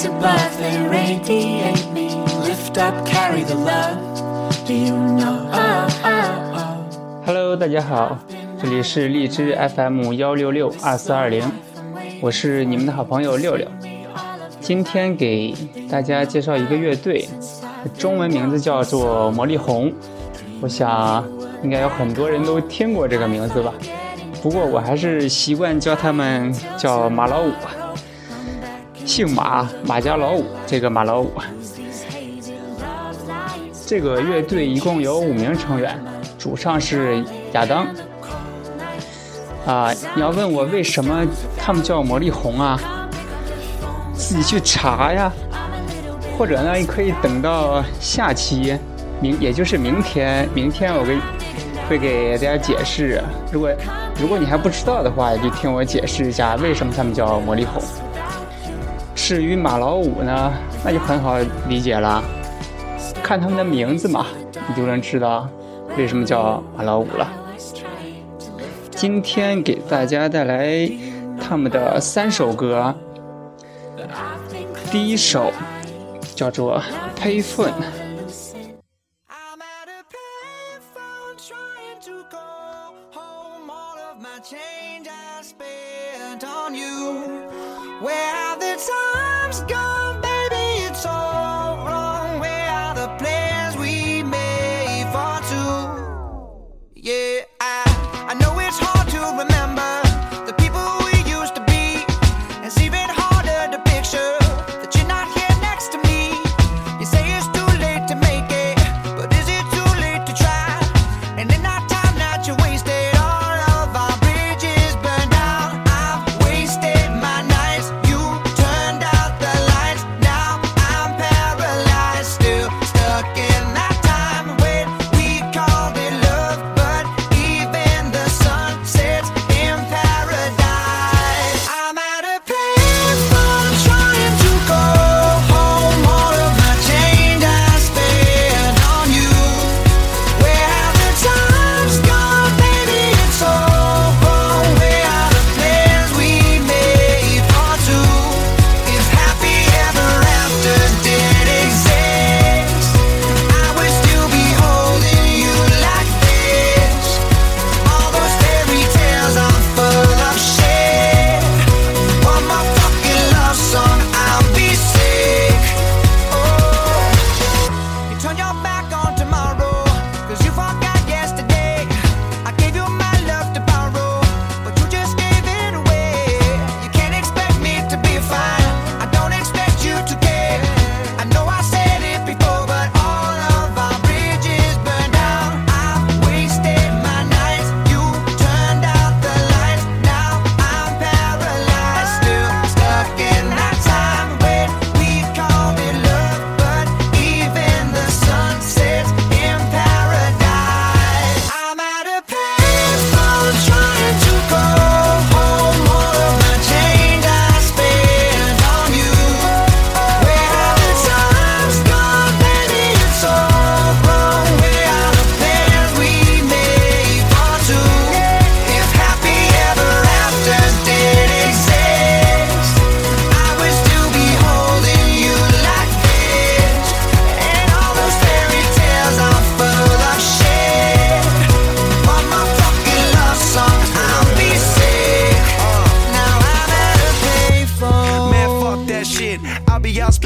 skies above, they radiate me. Lift up, carry the love. Do you know? Oh, oh, oh. Hello，大家好。这里是荔枝 FM 幺六六二四二零，我是你们的好朋友六六。今天给大家介绍一个乐队，中文名字叫做魔力红。我想应该有很多人都听过这个名字吧，不过我还是习惯叫他们叫马老五吧。姓马，马家老五，这个马老五。这个乐队一共有五名成员，主唱是亚当。啊，你要问我为什么他们叫魔力红啊？自己去查呀，或者呢，你可以等到下期，明也就是明天，明天我给会给大家解释。如果如果你还不知道的话，就听我解释一下为什么他们叫魔力红。至于马老五呢，那就很好理解了。看他们的名字嘛，你就能知道为什么叫马老五了。今天给大家带来他们的三首歌，第一首叫做《Payphone》。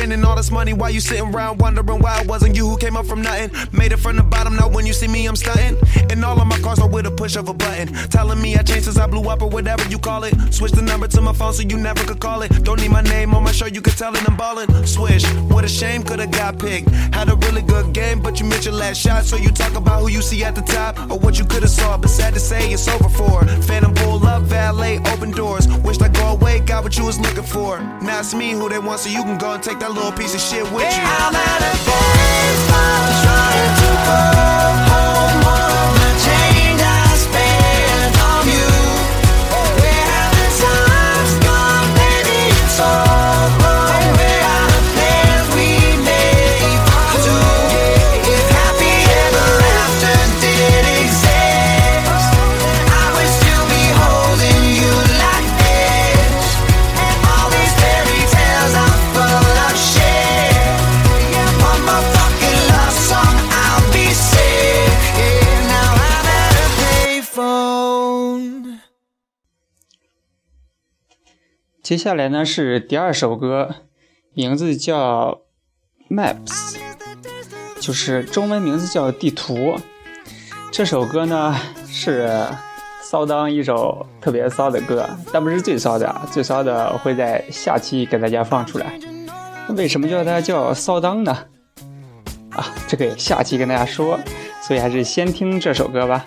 Spending all this money while you sitting around wondering why it wasn't you who came up from nothing. Made it from the bottom, now when you see me, I'm stunting. And all of my cars are with a push of a button. Telling me I changed since I blew up or whatever you call it. Switch the number to my phone so you never could call it. Don't need my name on my shirt, you could tell it I'm ballin'. Swish, what a shame, could've got picked. Had a really good game, but you missed your last shot. So you talk about who you see at the top or what you could've saw. But sad to say, it's over for. Phantom pull up, valet, open doors. Wished I go away, got what you was looking for. Now it's me who they want, so you can go and take that little piece of shit with you. I'm at a payphone trying to go 接下来呢是第二首歌，名字叫 Maps，就是中文名字叫地图。这首歌呢，是骚当一首特别骚的歌，但不是最骚的，最骚的会在下期给大家放出来。为什么叫它叫骚当呢？啊，这个也下期跟大家说，所以还是先听这首歌吧。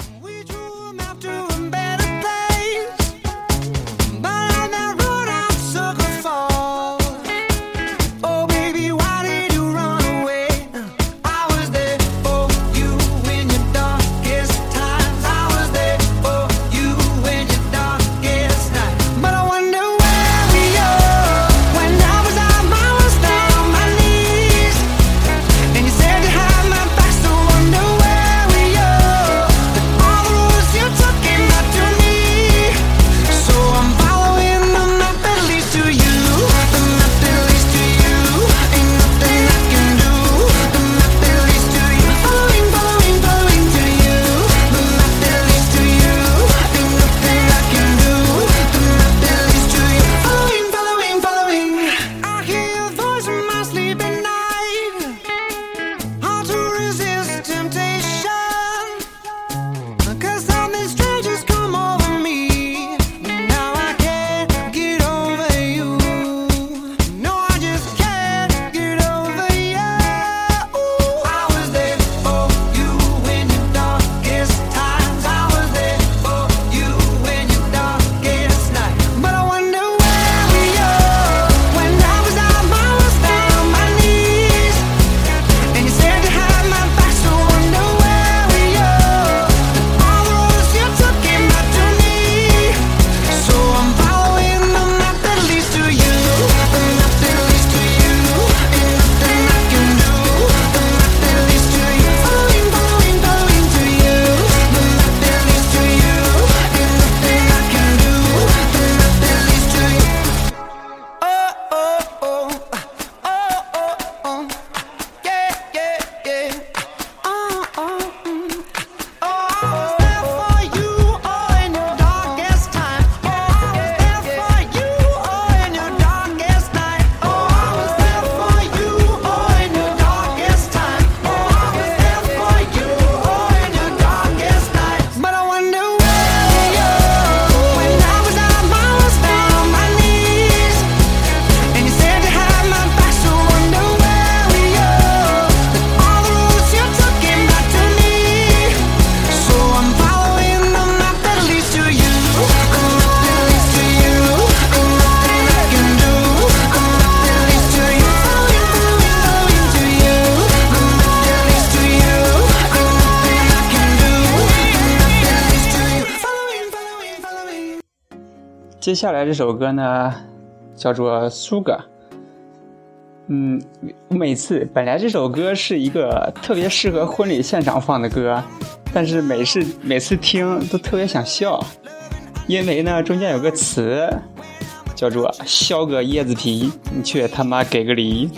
接下来这首歌呢叫做 sugar 嗯每次本来这首歌是一个特别适合婚礼现场放的歌但是每次每次听都特别想笑。因为呢中间有个词叫做削个椰子皮你却他妈给个梨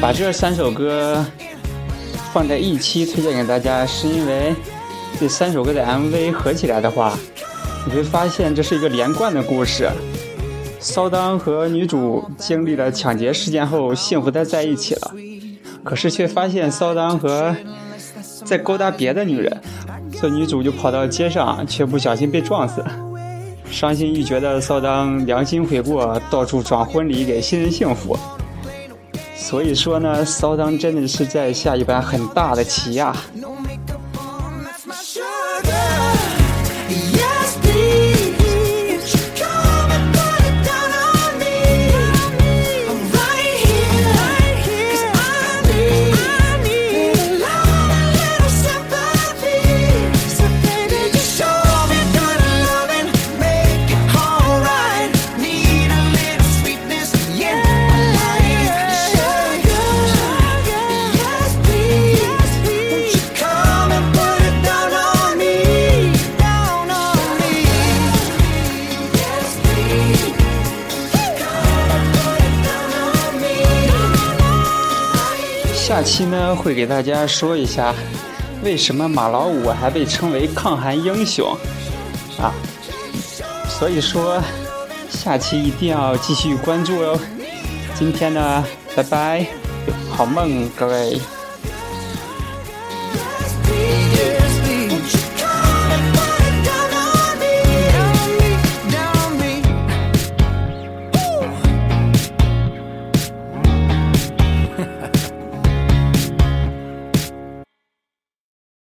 把这三首歌放在一期推荐给大家，是因为这三首歌的 MV 合起来的话，你会发现这是一个连贯的故事。骚当和女主经历了抢劫事件后，幸福的在一起了，可是却发现骚当和在勾搭别的女人，所以女主就跑到街上，却不小心被撞死。伤心欲绝的骚当良心悔过，到处装婚礼给新人幸福。所以说呢，骚当真的是在下一盘很大的棋呀、期呢会给大家说一下，为什么马老五还被称为抗寒英雄啊？所以说，下期一定要继续关注哦。今天呢，拜拜，好梦各位。